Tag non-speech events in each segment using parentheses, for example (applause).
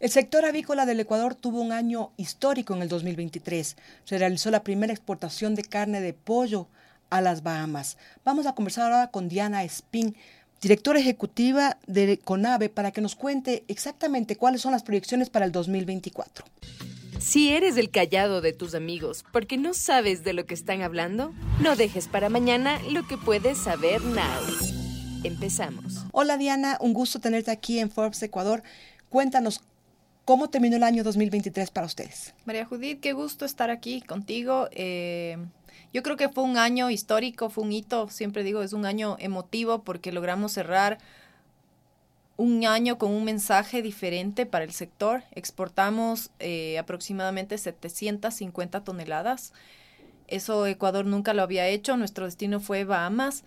El sector avícola del Ecuador tuvo un año histórico en el 2023. Se realizó la primera exportación de carne de pollo a las Bahamas. Vamos a conversar ahora con Diana Spin, directora ejecutiva de CONAVE, para que nos cuente exactamente cuáles son las proyecciones para el 2024. Si eres el callado de tus amigos porque no sabes de lo que están hablando, no dejes para mañana lo que puedes saber now. Empezamos. Hola Diana, un gusto tenerte aquí en Forbes Ecuador. Cuéntanos ¿Cómo terminó el año 2023 para ustedes? María Judith, qué gusto estar aquí contigo. Eh, yo creo que fue un año histórico, fue un hito, siempre digo, es un año emotivo porque logramos cerrar un año con un mensaje diferente para el sector. Exportamos eh, aproximadamente 750 toneladas. Eso Ecuador nunca lo había hecho, nuestro destino fue Bahamas.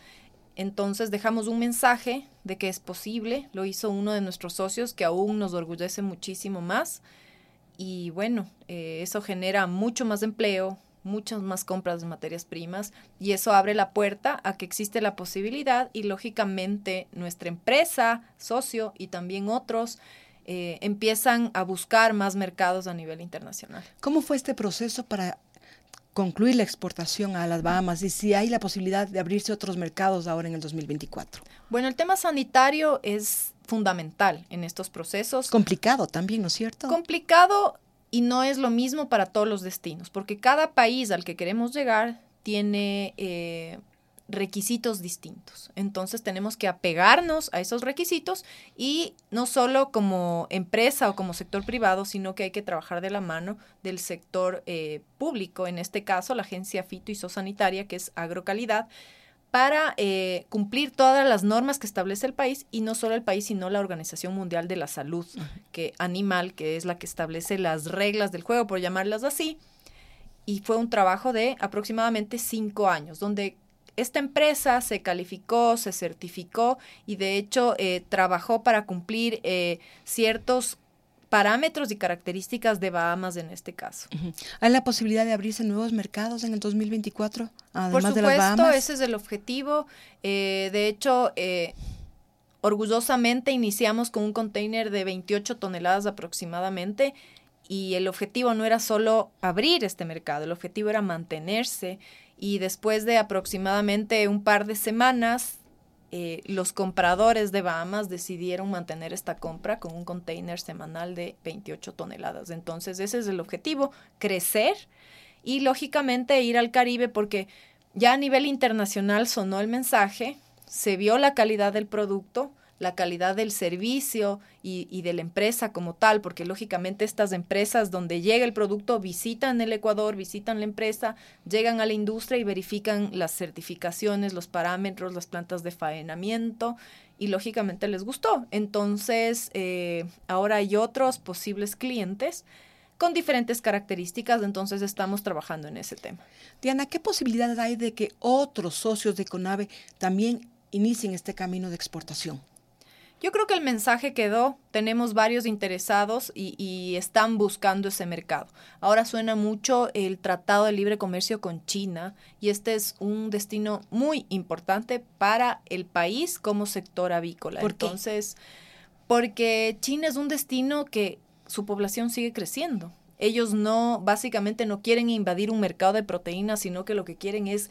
Entonces dejamos un mensaje de que es posible, lo hizo uno de nuestros socios que aún nos orgullece muchísimo más y bueno, eh, eso genera mucho más empleo, muchas más compras de materias primas y eso abre la puerta a que existe la posibilidad y lógicamente nuestra empresa, socio y también otros eh, empiezan a buscar más mercados a nivel internacional. ¿Cómo fue este proceso para concluir la exportación a las Bahamas y si hay la posibilidad de abrirse otros mercados ahora en el 2024? Bueno, el tema sanitario es fundamental en estos procesos. Complicado también, ¿no es cierto? Complicado y no es lo mismo para todos los destinos, porque cada país al que queremos llegar tiene eh, requisitos distintos. Entonces tenemos que apegarnos a esos requisitos y no solo como empresa o como sector privado, sino que hay que trabajar de la mano del sector eh, público, en este caso la Agencia Fito y que es Agrocalidad, para eh, cumplir todas las normas que establece el país y no solo el país, sino la Organización Mundial de la Salud, que animal, que es la que establece las reglas del juego, por llamarlas así. Y fue un trabajo de aproximadamente cinco años, donde esta empresa se calificó, se certificó y de hecho eh, trabajó para cumplir eh, ciertos parámetros y características de Bahamas en este caso. ¿Hay la posibilidad de abrirse nuevos mercados en el 2024? Además Por supuesto, de las Bahamas? ese es el objetivo. Eh, de hecho, orgullosamente iniciamos con un container de 28 toneladas aproximadamente y el objetivo no era solo abrir este mercado, el objetivo era mantenerse y después de aproximadamente un par de semanas, eh, los compradores de Bahamas decidieron mantener esta compra con un container semanal de 28 toneladas. Entonces ese es el objetivo, crecer y lógicamente ir al Caribe porque ya a nivel internacional sonó el mensaje, se vio la calidad del producto, la calidad del servicio y, de la empresa como tal, porque lógicamente estas empresas donde llega el producto visitan el Ecuador, visitan la empresa, llegan a la industria y verifican las certificaciones, los parámetros, las plantas de faenamiento y lógicamente les gustó. Entonces, eh, ahora hay otros posibles clientes con diferentes características, entonces estamos trabajando en ese tema. Diana, ¿qué posibilidad hay de que otros socios de CONAVE también inicien este camino de exportación? Yo creo que el mensaje quedó, tenemos varios interesados y, están buscando ese mercado. Ahora suena mucho el Tratado de Libre Comercio con China y este es un destino muy importante para el país como sector avícola. Entonces, porque China es un destino que su población sigue creciendo. Ellos no, básicamente no quieren invadir un mercado de proteínas, sino que lo que quieren es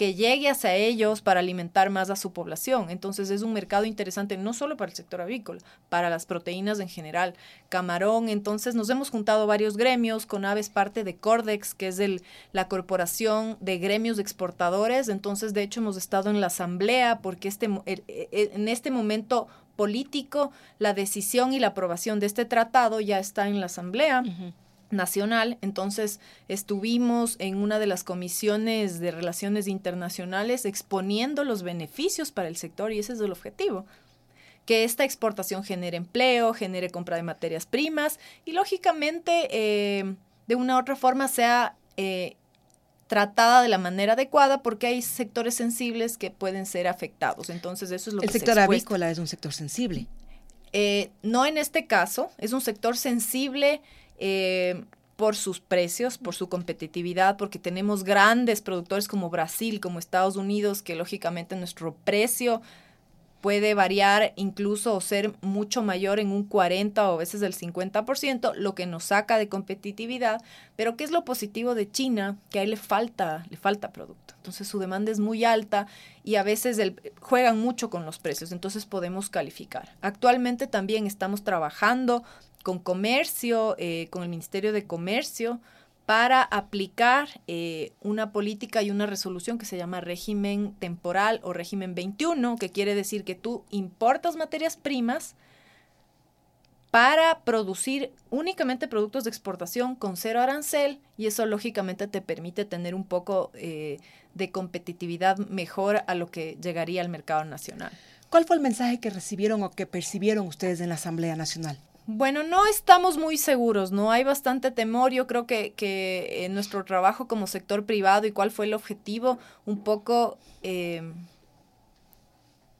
que llegue hacia ellos para alimentar más a su población. Entonces es un mercado interesante no solo para el sector avícola, para las proteínas en general. Camarón, entonces nos hemos juntado varios gremios, con aves parte de Cordex, que es el, la corporación de gremios exportadores. Entonces, de hecho, hemos estado en la asamblea porque este, en este momento político, la decisión y la aprobación de este tratado ya está en la asamblea nacional. Entonces estuvimos en una de las comisiones de relaciones internacionales exponiendo los beneficios para el sector y ese es el objetivo que esta exportación genere empleo, genere compra de materias primas y lógicamente eh, de una u otra forma sea eh, tratada de la manera adecuada porque hay sectores sensibles que pueden ser afectados. Entonces eso es lo el que sector avícola es un sector sensible. Eh, no en este caso, es un sector sensible eh, por sus precios, por su competitividad, porque tenemos grandes productores como Brasil, como Estados Unidos, que lógicamente nuestro precio puede variar incluso o ser mucho mayor en un 40 o a veces el 50%, lo que nos saca de competitividad. Pero ¿qué es lo positivo de China? Que ahí le falta, le falta producto. Entonces su demanda es muy alta y a veces juegan mucho con los precios, entonces podemos calificar. Actualmente también estamos trabajando con comercio, eh, con el Ministerio de Comercio, para aplicar eh, una política y una resolución que se llama régimen temporal o régimen 21, que quiere decir que tú importas materias primas para producir únicamente productos de exportación con cero arancel y eso lógicamente te permite tener un poco eh, de competitividad mejor a lo que llegaría al mercado nacional. ¿Cuál fue el mensaje que recibieron o que percibieron ustedes en la Asamblea Nacional? Bueno, no estamos muy seguros, ¿no? Hay bastante temor. Yo creo que, que en nuestro trabajo como sector privado y cuál fue el objetivo, un poco eh,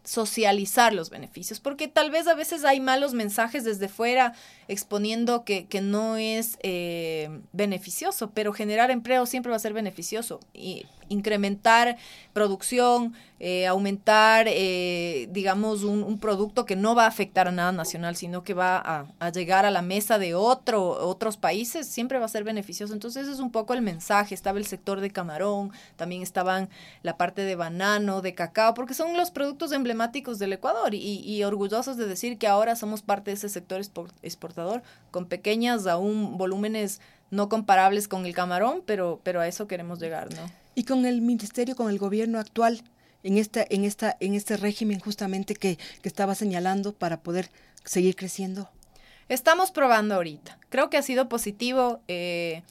socializar los beneficios, porque tal vez a veces hay malos mensajes desde fuera exponiendo que, que no es eh, beneficioso, pero generar empleo siempre va a ser beneficioso. Y incrementar producción, eh, aumentar, eh, digamos, un, producto que no va a afectar a nada nacional, sino que va a, llegar a la mesa de otro, otros países, siempre va a ser beneficioso. Entonces, ese es un poco el mensaje. Estaba el sector de camarón, también estaban la parte de banano, de cacao, porque son los productos emblemáticos del Ecuador y, y orgullosos de decir que ahora somos parte de ese sector exportador con pequeñas aún volúmenes no comparables con el camarón, pero, pero a eso queremos llegar, ¿no? Y con el ministerio, con el gobierno actual, en, esta, en, esta, en este régimen justamente que, que estaba señalando para poder seguir creciendo? Estamos probando ahorita. Creo que ha sido positivo. Eh,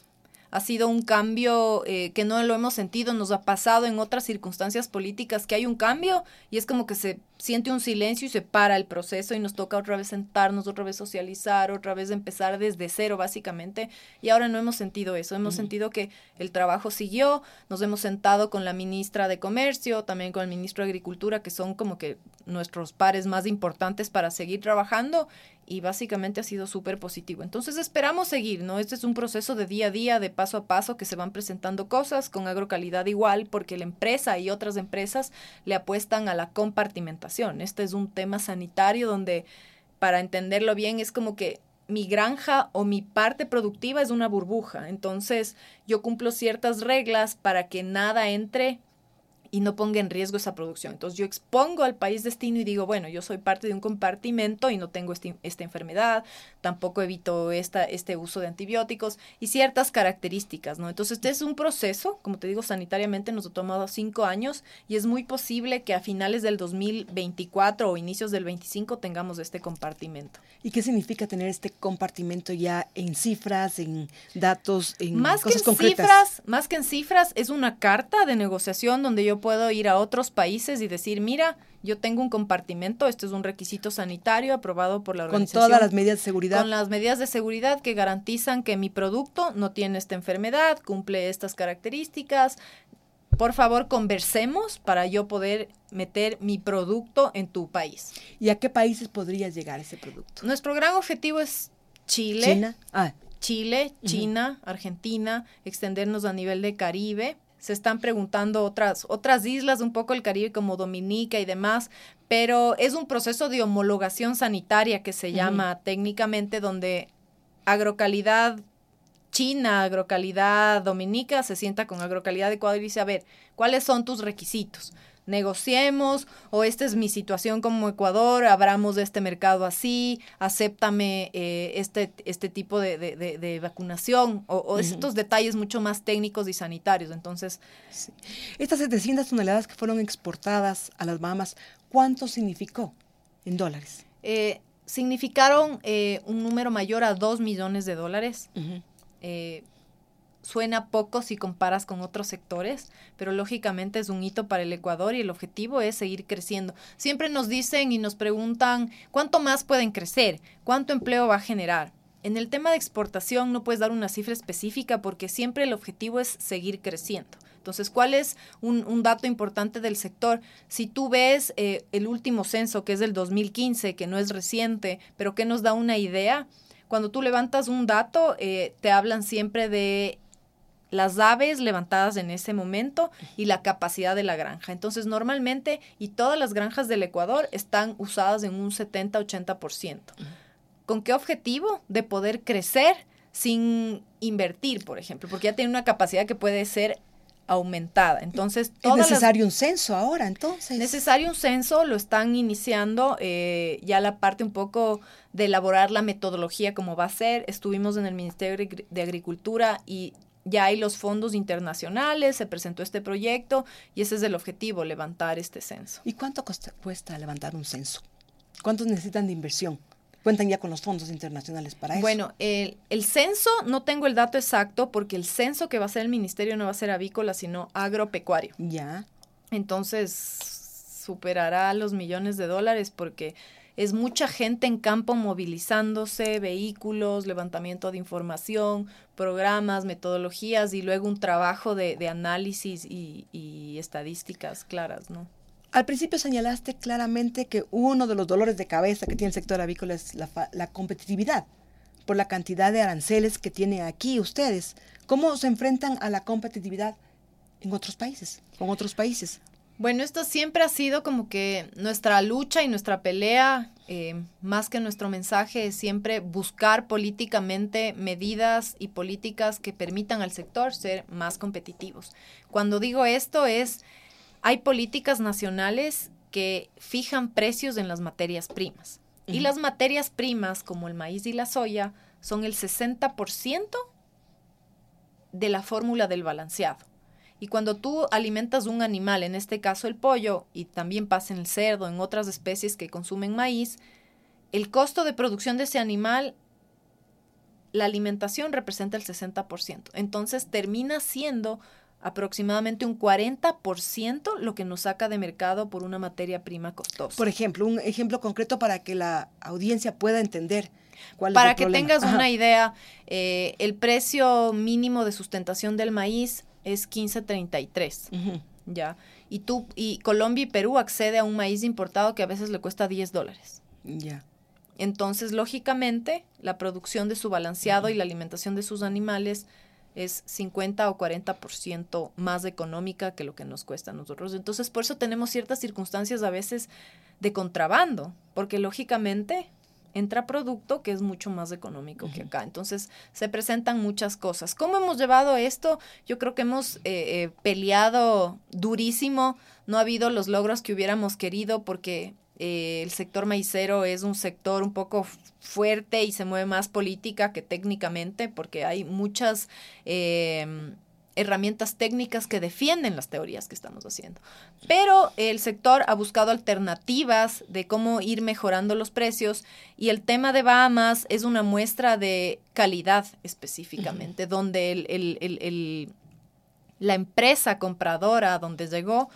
ha sido un cambio eh, que no lo hemos sentido, nos ha pasado en otras circunstancias políticas que hay un cambio y es como que se siente un silencio y se para el proceso y nos toca otra vez sentarnos, otra vez socializar, otra vez empezar desde cero básicamente. Y ahora no hemos sentido eso, hemos sentido que el trabajo siguió, nos hemos sentado con la ministra de Comercio, también con el ministro de Agricultura que son como que nuestros pares más importantes para seguir trabajando y básicamente ha sido súper positivo. Entonces esperamos seguir, ¿no? Este es un proceso de día a día, de paso a paso, que se van presentando cosas con agrocalidad igual, porque la empresa y otras empresas le apuestan a la compartimentación. Este es un tema sanitario donde, para entenderlo bien, es como que mi granja o mi parte productiva es una burbuja. Entonces yo cumplo ciertas reglas para que nada entre y no ponga en riesgo esa producción. Entonces yo expongo al país destino y digo, bueno, yo soy parte de un compartimento y no tengo este, esta enfermedad, tampoco evito esta, este uso de antibióticos y ciertas características, ¿no? Entonces este es un proceso, como te digo, sanitariamente nos ha tomado cinco años y es muy posible que a finales del 2024 o inicios del 25 tengamos este compartimento. ¿Y qué significa tener este compartimento ya en cifras, en datos, en más cosas que en Cifras, más que en cifras, es una carta de negociación donde yo puedo ir a otros países y decir, mira, yo tengo un compartimento, este es un requisito sanitario aprobado por la organización. Con todas las medidas de seguridad. Con las medidas de seguridad que garantizan que mi producto no tiene esta enfermedad, cumple estas características. Por favor, conversemos para yo poder meter mi producto en tu país. ¿Y a qué países podría llegar ese producto? Nuestro gran objetivo es Chile. China. Ah. Chile, China, Argentina, extendernos a nivel de Caribe, se están preguntando otras, otras islas, un poco el Caribe como Dominica y demás, pero es un proceso de homologación sanitaria que se llama técnicamente, donde agrocalidad China, agrocalidad Dominica, se sienta con agrocalidad Ecuador y dice, a ver, ¿cuáles son tus requisitos? Negociemos o esta es mi situación como Ecuador, abramos este mercado así, acéptame eh, este, este tipo de, de, vacunación o, estos detalles mucho más técnicos y sanitarios. Entonces, estas 700 toneladas que fueron exportadas a las Bahamas, ¿cuánto significó en dólares? Eh, significaron eh, un número mayor a 2 millones de dólares suena poco si comparas con otros sectores, pero lógicamente es un hito para el Ecuador y el objetivo es seguir creciendo. Siempre nos dicen y nos preguntan cuánto más pueden crecer, cuánto empleo va a generar. En el tema de exportación no puedes dar una cifra específica porque siempre el objetivo es seguir creciendo. Entonces, ¿cuál es un, dato importante del sector? Si tú ves eh, el último censo, que es del 2015, que no es reciente, pero que nos da una idea, cuando tú levantas un dato, eh, te hablan siempre de las aves levantadas en ese momento y la capacidad de la granja. Entonces, normalmente, y todas las granjas del Ecuador están usadas en un 70-80%. ¿Con qué objetivo? De poder crecer sin invertir, por ejemplo, porque ya tiene una capacidad que puede ser aumentada. Entonces, es necesario un censo ahora, entonces. Necesario un censo, lo están iniciando eh, ya la parte un poco de elaborar la metodología como va a ser. Estuvimos en el Ministerio de Agricultura y ya hay los fondos internacionales, se presentó este proyecto y ese es el objetivo, levantar este censo. ¿Y cuánto cuesta levantar un censo? ¿Cuántos necesitan de inversión? cuentan ya con los fondos internacionales para eso. Bueno, el, el, censo, no tengo el dato exacto porque el censo que va a hacer el ministerio no va a ser avícola, sino agropecuario. Ya. Entonces, superará los millones de dólares porque es mucha gente en campo movilizándose, vehículos, levantamiento de información, programas, metodologías y luego un trabajo de, análisis y, estadísticas claras, ¿no? Al principio señalaste claramente que uno de los dolores de cabeza que tiene el sector avícola es la, competitividad por la cantidad de aranceles que tienen aquí ustedes. ¿Cómo se enfrentan a la competitividad en otros países, con otros países? Bueno, esto siempre ha sido como que nuestra lucha y nuestra pelea, eh, más que nuestro mensaje, es siempre buscar políticamente medidas y políticas que permitan al sector ser más competitivos. Cuando digo esto es hay políticas nacionales que fijan precios en las materias primas. Y las materias primas, como el maíz y la soya, son el 60% de la fórmula del balanceado. Y cuando tú alimentas un animal, en este caso el pollo, y también pasa en el cerdo, en otras especies que consumen maíz, el costo de producción de ese animal, la alimentación representa el 60%. Entonces termina siendo aproximadamente un 40% lo que nos saca de mercado por una materia prima costosa. Por ejemplo, un ejemplo concreto para que la audiencia pueda entender cuál para es el que tengas una idea, eh, el precio mínimo de sustentación del maíz es 15.33, ya. Y tú y Colombia y Perú accede a un maíz importado que a veces le cuesta 10 dólares. Ya. Entonces, lógicamente, la producción de su balanceado y la alimentación de sus animales es 50 o 40% más económica que lo que nos cuesta a nosotros. Entonces, por eso tenemos ciertas circunstancias a veces de contrabando, porque lógicamente entra producto que es mucho más económico que acá. Entonces, se presentan muchas cosas. ¿Cómo hemos llevado esto? Yo creo que hemos eh, eh, peleado durísimo. No ha habido los logros que hubiéramos querido porque eh, el sector maicero es un sector un poco fuerte y se mueve más política que técnicamente porque hay muchas em, herramientas técnicas que defienden las teorías que estamos haciendo. Pero el sector ha buscado alternativas de cómo ir mejorando los precios y el tema de Bahamas es una muestra de calidad específicamente, donde el, la empresa compradora donde llegó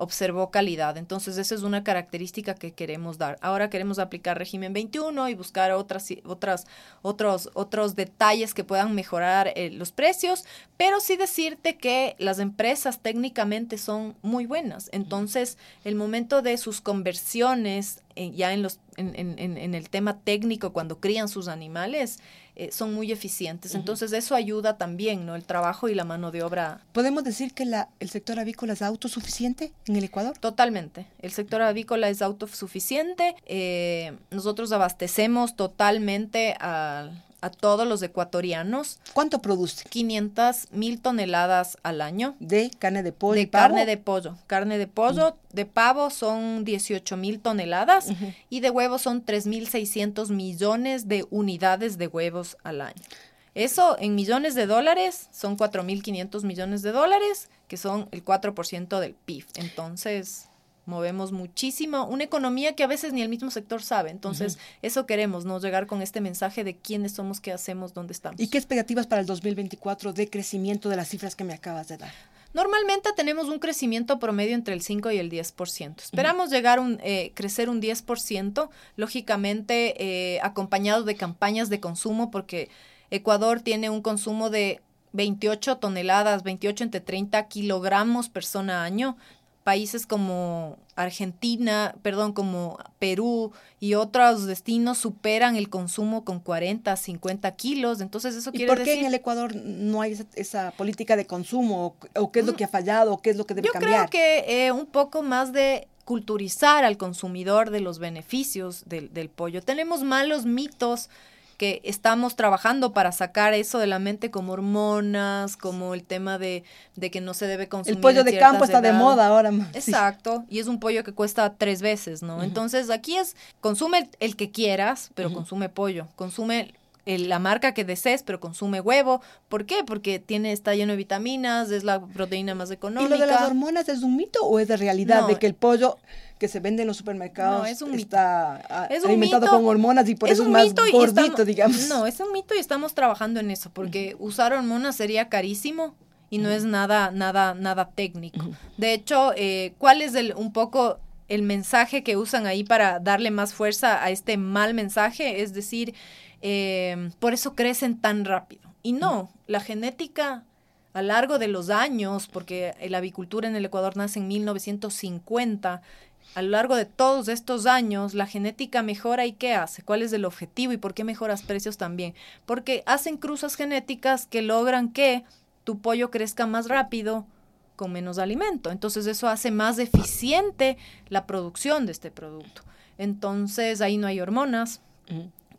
observó calidad. Entonces, esa es una característica que queremos dar. Ahora queremos aplicar régimen 21 y buscar otras, otras, otros, otros detalles que puedan mejorar eh, los precios, pero sí decirte que las empresas técnicamente son muy buenas. Entonces, el momento de sus conversiones eh, ya en, los, en, en, en, el tema técnico, cuando crían sus animales, eh, son muy eficientes. Entonces, eso ayuda también, ¿no? El trabajo y la mano de obra. ¿Podemos decir que la, el sector avícola es autosuficiente en el Ecuador? Totalmente. El sector avícola es autosuficiente. Eh, nosotros abastecemos totalmente al a todos los ecuatorianos. ¿Cuánto produce? 500 mil toneladas al año. ¿De carne de pollo? De carne de pollo. Carne de pollo, de pavo son 18 mil toneladas y de huevos son 3.600 millones de unidades de huevos al año. Eso en millones de dólares son 4.500 millones de dólares, que son el 4% del PIB. Entonces, movemos muchísimo, una economía que a veces ni el mismo sector sabe. Entonces, eso queremos, ¿no? Llegar con este mensaje de quiénes somos, qué hacemos, dónde estamos. ¿Y qué expectativas para el 2024 de crecimiento de las cifras que me acabas de dar? Normalmente tenemos un crecimiento promedio entre el 5 y el 10%. Esperamos llegar a eh, crecer un 10%, lógicamente eh, acompañado de campañas de consumo, porque Ecuador tiene un consumo de 28 toneladas, 28 entre 30 kilogramos persona año países como Argentina, perdón, como Perú y otros destinos superan el consumo con 40, 50 kilos. Entonces eso quiere decir... ¿Y por qué en el Ecuador no hay esa, política de consumo? ¿O qué es lo mm. que ha fallado? ¿O qué es lo que debe cambiar? Yo creo que eh, un poco más de culturizar al consumidor de los beneficios del, del pollo. Tenemos malos mitos que estamos trabajando para sacar eso de la mente como hormonas, como el tema de, que no se debe consumir. El pollo de campo está de moda ahora. Exacto, y es un pollo que cuesta tres veces, ¿no? Entonces aquí es, consume el, que quieras, pero consume pollo, consume la marca que desees, pero consume huevo. ¿Por qué? Porque tiene, está lleno de vitaminas, es la proteína más económica. ¿Y lo de las hormonas es un mito o es de realidad de que el pollo que se vende en los supermercados es un está alimentado con hormonas y por eso es más gordito, digamos? No, es un mito y estamos trabajando en eso, porque usar hormonas sería carísimo y no es nada, nada, nada técnico. De hecho, eh, ¿cuál es el, un poco el mensaje que usan ahí para darle más fuerza a este mal mensaje? Es decir, eh, por eso crecen tan rápido. Y no, la genética a lo largo de los años, porque la avicultura en el Ecuador nace en 1950, a lo largo de todos estos años, la genética mejora y qué hace, cuál es el objetivo y por qué mejoras precios también. Porque hacen cruzas genéticas que logran que tu pollo crezca más rápido con menos alimento. Entonces eso hace más eficiente la producción de este producto. Entonces ahí no hay hormonas,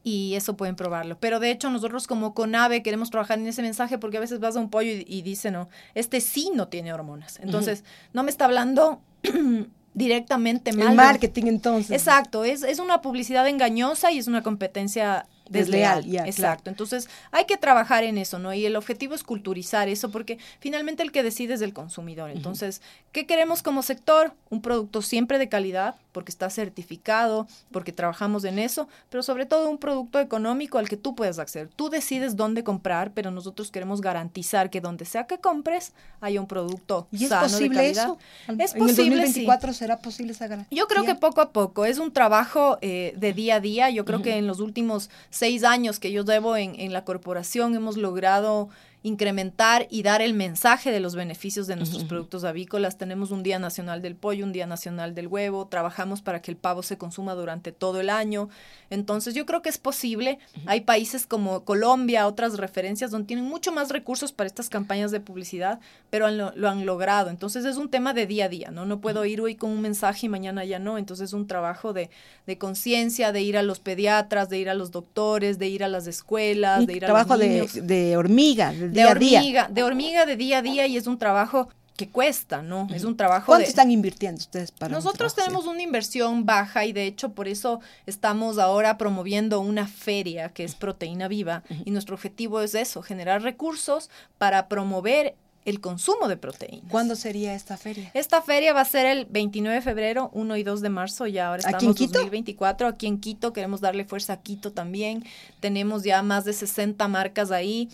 y eso pueden probarlo. Pero de hecho nosotros como CONAVE queremos trabajar en ese mensaje porque a veces vas a un pollo y, dice, no, este sí no tiene hormonas. Entonces, no me está hablando (clears throat) directamente mal. El marketing entonces. Exacto, es, es una publicidad engañosa y es una competencia desleal. Exacto. Entonces, hay que trabajar en eso, ¿no? Y el objetivo es culturizar eso, porque finalmente el que decide es el consumidor. Entonces, ¿qué queremos como sector? Un producto siempre de calidad, porque está certificado, porque trabajamos en eso, pero sobre todo un producto económico al que tú puedes acceder. Tú decides dónde comprar, pero nosotros queremos garantizar que donde sea que compres haya un producto ¿Y sano es posible de eso? Es posible. ¿En el 2024 será posible esa garantía? Yo creo que poco a poco. Es un trabajo eh, de día a día. Yo creo que en los últimos seis años que yo debo en, en la corporación hemos logrado incrementar y dar el mensaje de los beneficios de nuestros productos avícolas. Tenemos un Día Nacional del Pollo, un Día Nacional del Huevo, trabajamos para que el pavo se consuma durante todo el año. Entonces yo creo que es posible. Hay países como Colombia, otras referencias, donde tienen mucho más recursos para estas campañas de publicidad, pero lo, han logrado. Entonces es un tema de día a día, ¿no? No puedo ir hoy con un mensaje y mañana ya no. Entonces es un trabajo de, de conciencia, de ir a los pediatras, de ir a los doctores, de ir a las escuelas, de ir a los niños. De, de hormiga, de hormiga, de hormiga de día a día y es un trabajo que cuesta, ¿no? Es un trabajo. ¿Cuánto están invirtiendo ustedes para Nosotros tenemos una inversión baja y de hecho por eso estamos ahora promoviendo una feria que es Proteína Viva y nuestro objetivo es eso, generar recursos para promover el consumo de proteínas. ¿Cuándo sería esta feria? Esta feria va a ser el 29 de febrero, 1 y 2 de marzo, ya ahora estamos en Quito? 2024, aquí en Quito, queremos darle fuerza a Quito también. Tenemos ya más de 60 marcas ahí.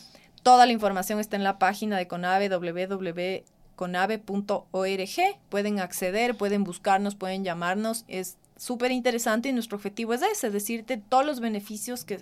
Toda la información está en la página de Conave, www.conave.org. Pueden acceder, pueden buscarnos, pueden llamarnos. Es súper interesante y nuestro objetivo es ese, decirte todos los beneficios que,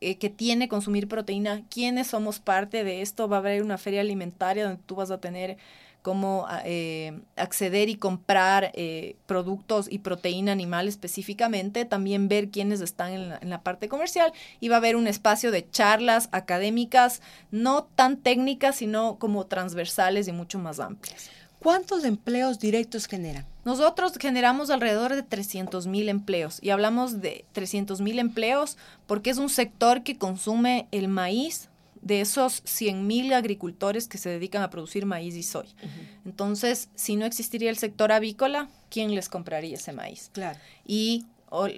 eh, que tiene consumir proteína, quiénes somos parte de esto. Va a haber una feria alimentaria donde tú vas a tener cómo ah, eh, acceder y comprar eh, productos y proteína animal específicamente, también ver quiénes están en la, en la, parte comercial y va a haber un espacio de charlas académicas, no tan técnicas, sino como transversales y mucho más amplias. ¿Cuántos empleos directos generan? Nosotros generamos alrededor de 300 mil empleos y hablamos de 300 mil empleos porque es un sector que consume el maíz de esos 100.000 agricultores que se dedican a producir maíz y soya. Entonces, si no existiría el sector avícola, ¿quién les compraría ese maíz? Claro. Y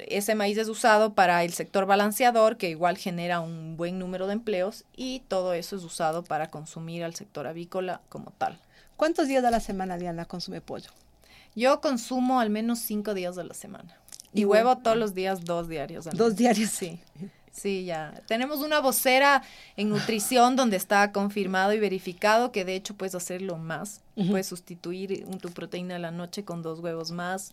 ese maíz es usado para el sector balanceador, que igual genera un buen número de empleos, y todo eso es usado para consumir al sector avícola como tal. ¿Cuántos días de la semana, Diana, consume pollo? Yo consumo al menos cinco días de la semana. Y, huevo todos los días, dos diarios. Dos diarios. Sí. (laughs) Sí, ya. Tenemos una vocera en nutrición donde está confirmado y verificado que de hecho puedes hacerlo más. Puedes sustituir tu proteína a la noche con dos huevos más.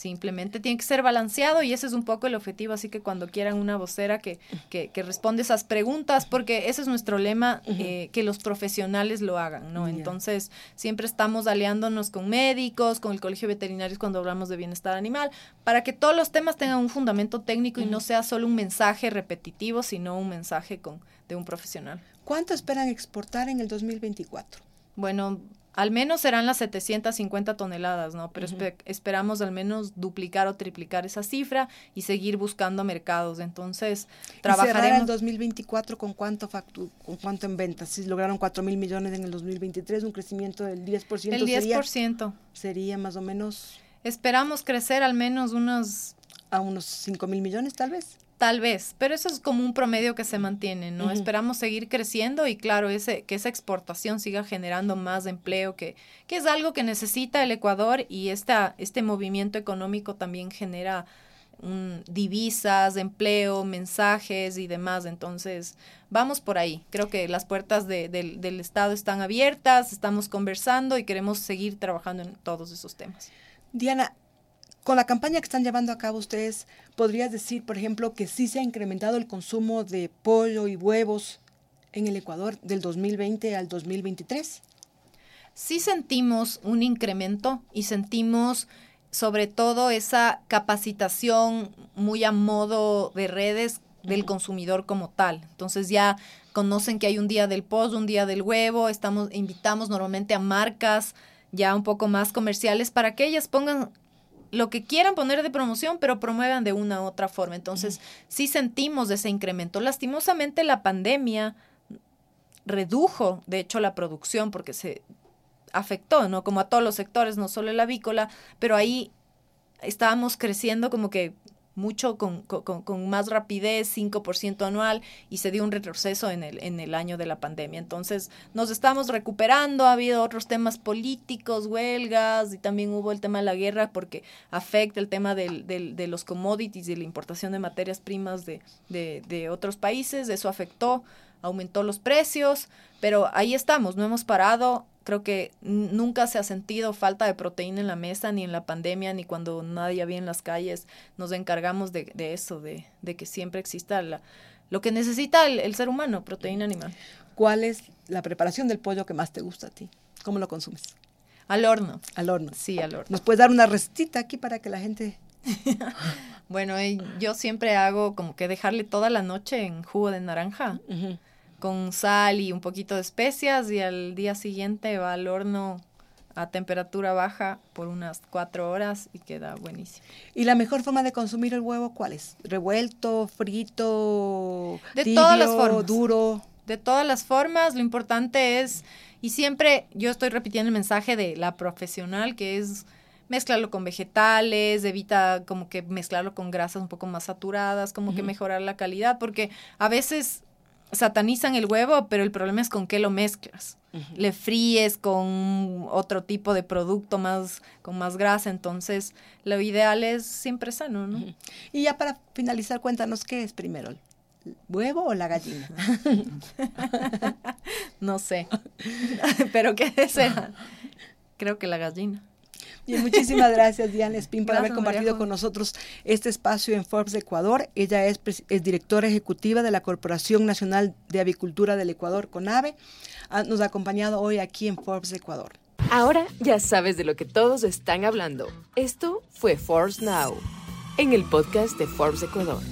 Simplemente tiene que ser balanceado y ese es un poco el objetivo. Así que cuando quieran una vocera que, que, que responde esas preguntas, porque ese es nuestro lema, eh, que los profesionales lo hagan, ¿no? Entonces, siempre estamos aliándonos con médicos, con el Colegio de Veterinarios cuando hablamos de bienestar animal, para que todos los temas tengan un fundamento técnico y no sea solo un mensaje repetitivo, sino un mensaje con, de un profesional. ¿Cuánto esperan exportar en el 2024? Bueno, al menos serán las 750 toneladas, ¿no? Pero esperamos al menos duplicar o triplicar esa cifra y seguir buscando mercados. Entonces, trabajaremos. ¿Y el 2024 con cuánto factu con cuánto en ventas? Si lograron 4 mil millones en el 2023, un crecimiento del 10%. El 10%. Sería, sería más o menos. Esperamos crecer al menos unos. A unos 5 mil millones, tal vez. Tal vez, pero eso es como un promedio que se mantiene, ¿no? Esperamos seguir creciendo y claro, ese, que esa exportación siga generando más empleo, que, que es algo que necesita el Ecuador y esta, este movimiento económico también genera divisas, empleo, mensajes y demás. Entonces, vamos por ahí. Creo que las puertas del Estado están abiertas, estamos conversando y queremos seguir trabajando en todos esos temas. Diana, con la campaña que están llevando a cabo ustedes, ¿podrías decir, por ejemplo, que sí se ha incrementado el consumo de pollo y huevos en el Ecuador del 2020 al 2023? Sí sentimos un incremento y sentimos sobre todo esa capacitación muy a modo de redes del consumidor como tal. Entonces ya conocen que hay un día del pollo, un día del huevo, estamos invitamos normalmente a marcas ya un poco más comerciales para que ellas pongan lo que quieran poner de promoción, pero promuevan de una u otra forma. Entonces, sí sentimos ese incremento. Lastimosamente, la pandemia redujo, de hecho, la producción porque se afectó, ¿no? Como a todos los sectores, no solo el avícola, pero ahí estábamos creciendo como que mucho con, con, más rapidez, 5% anual, y se dio un retroceso en el, en el año de la pandemia. Entonces, nos estamos recuperando, ha habido otros temas políticos, huelgas, y también hubo el tema de la guerra porque afecta el tema del, del, de los commodities y la importación de materias primas de, de otros países, eso afectó, aumentó los precios, pero ahí estamos, no hemos parado, Creo que nunca se ha sentido falta de proteína en la mesa, ni en la pandemia, ni cuando nadie había en las calles. Nos encargamos de, de eso, de, de, que siempre exista la, lo que necesita el, ser humano, proteína animal. ¿Cuál es la preparación del pollo que más te gusta a ti? ¿Cómo lo consumes? Al horno. Al horno. Sí, al horno. ¿Nos puedes dar una recetita aquí para que la gente... (laughs) bueno, yo siempre hago como que dejarle toda la noche en jugo de naranja con sal y un poquito de especias y al día siguiente va al horno a temperatura baja por unas cuatro horas y queda buenísimo. ¿Y la mejor forma de consumir el huevo cuál es? ¿Revuelto, frito, de todas las formas. duro? De todas las formas, lo importante es, y siempre yo estoy repitiendo el mensaje de la profesional, que es mezclarlo con vegetales, evita como que mezclarlo con grasas un poco más saturadas, como que mejorar la calidad, porque a veces satanizan el huevo, pero el problema es con qué lo mezclas. Le fríes con otro tipo de producto más con más grasa, entonces lo ideal es siempre sano, ¿no? Y ya para finalizar, cuéntanos qué es primero, ¿el huevo o la gallina? (laughs) no sé, (laughs) pero qué será. Creo que la gallina. Bien, muchísimas gracias, Diana Espín, por haber compartido con nosotros este espacio en Forbes Ecuador. Ella es, es, directora ejecutiva de la Corporación Nacional de Avicultura del Ecuador, CONAVE. Nos ha acompañado hoy aquí en Forbes Ecuador. Ahora ya sabes de lo que todos están hablando. Esto fue Forbes Now, en el podcast de Forbes Ecuador.